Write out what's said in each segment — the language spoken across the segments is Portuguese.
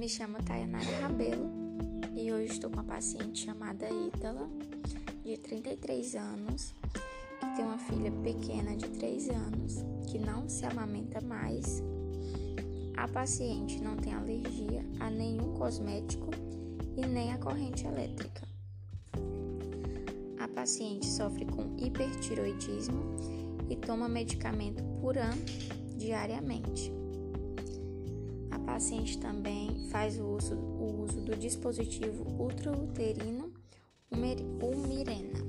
Me chamo Tayanara Rabelo e hoje estou com uma paciente chamada Ítala, de 33 anos, que tem uma filha pequena de 3 anos, que não se amamenta mais. A paciente não tem alergia a nenhum cosmético e nem a corrente elétrica. A paciente sofre com hipertiroidismo e toma medicamento Puran diariamente paciente também faz o uso, o uso do dispositivo ultrauterino Umirena.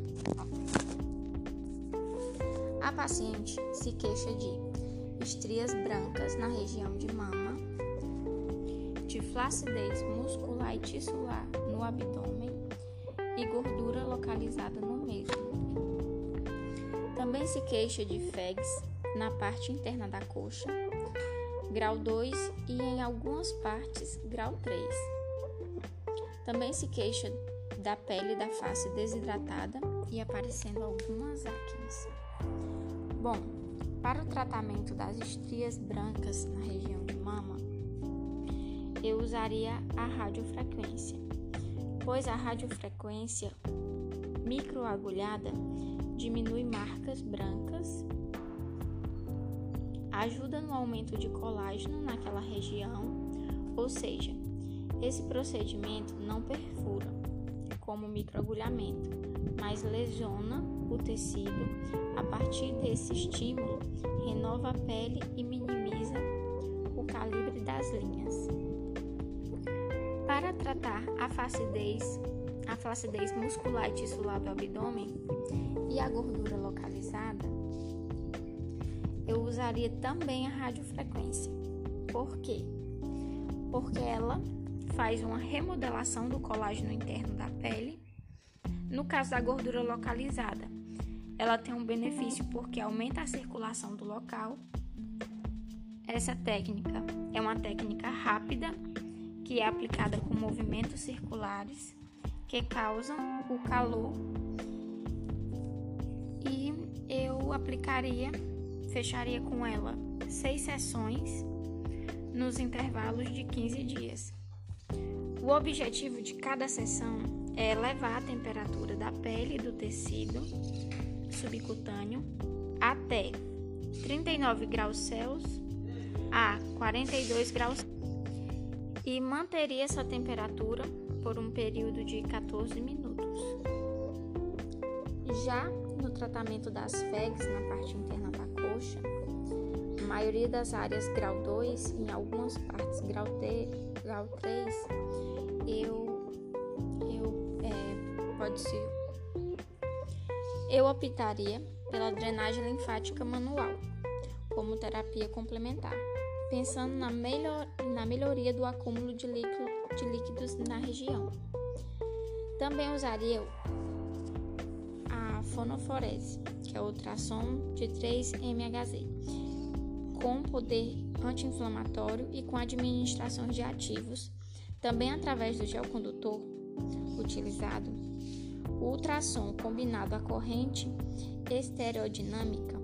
A paciente se queixa de estrias brancas na região de mama, de flacidez muscular e tissular no abdômen e gordura localizada no mesmo. Também se queixa de fegs na parte interna da coxa grau 2 e em algumas partes grau 3. Também se queixa da pele da face desidratada e aparecendo algumas acnes. Bom, para o tratamento das estrias brancas na região de mama, eu usaria a radiofrequência, pois a radiofrequência microagulhada diminui marcas brancas ajuda no aumento de colágeno naquela região, ou seja, esse procedimento não perfura, como microagulhamento, mas lesiona o tecido. A partir desse estímulo, renova a pele e minimiza o calibre das linhas. Para tratar a flacidez, a flacidez muscular e tissular do abdômen e a gordura localizada, eu usaria também a radiofrequência. Por quê? Porque ela faz uma remodelação do colágeno interno da pele. No caso da gordura localizada, ela tem um benefício porque aumenta a circulação do local. Essa técnica é uma técnica rápida que é aplicada com movimentos circulares que causam o calor. E eu aplicaria fecharia com ela seis sessões nos intervalos de 15 dias. O objetivo de cada sessão é elevar a temperatura da pele e do tecido subcutâneo até 39 graus Celsius a 42 graus e manteria essa temperatura por um período de 14 minutos. Já no tratamento das FEGs na parte interna da coxa, a maioria das áreas grau 2 em algumas partes grau, T, grau 3, eu, eu é, pode ser. Eu optaria pela drenagem linfática manual como terapia complementar, pensando na, melhor, na melhoria do acúmulo de, líquido, de líquidos na região. Também usaria fonoforese, que é o ultrassom de 3-MHz, com poder anti-inflamatório e com administração de ativos, também através do gel condutor utilizado. O ultrassom combinado à corrente estereodinâmica,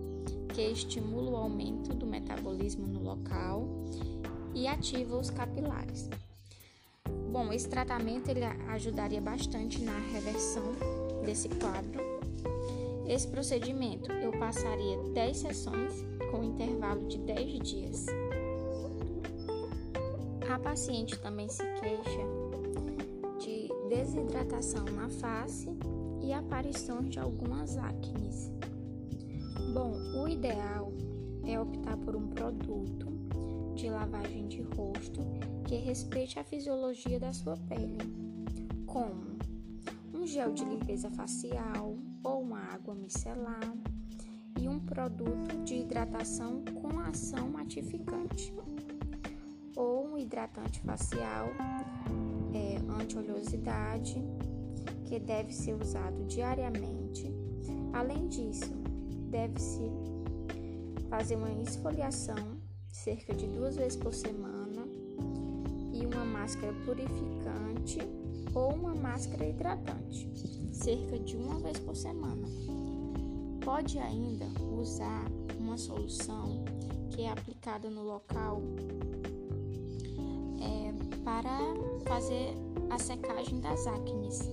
que estimula o aumento do metabolismo no local e ativa os capilares. Bom, esse tratamento ele ajudaria bastante na reversão desse quadro esse procedimento eu passaria 10 sessões com intervalo de 10 dias. A paciente também se queixa de desidratação na face e aparições de algumas acnes. Bom, o ideal é optar por um produto de lavagem de rosto que respeite a fisiologia da sua pele, como um gel de limpeza facial, ou uma água micelar e um produto de hidratação com ação matificante ou um hidratante facial é, anti-oleosidade que deve ser usado diariamente. Além disso, deve-se fazer uma esfoliação cerca de duas vezes por semana máscara purificante ou uma máscara hidratante, cerca de uma vez por semana. Pode ainda usar uma solução que é aplicada no local é, para fazer a secagem das acnes.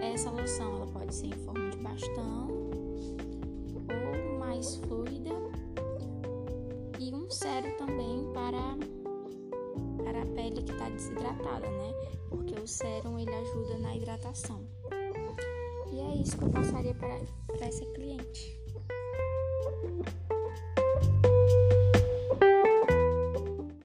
Essa loção ela pode ser em forma de bastão ou mais fluida e um sérum também para a pele que está desidratada, né? Porque o sérum ele ajuda na hidratação. E é isso que eu passaria para, para essa cliente.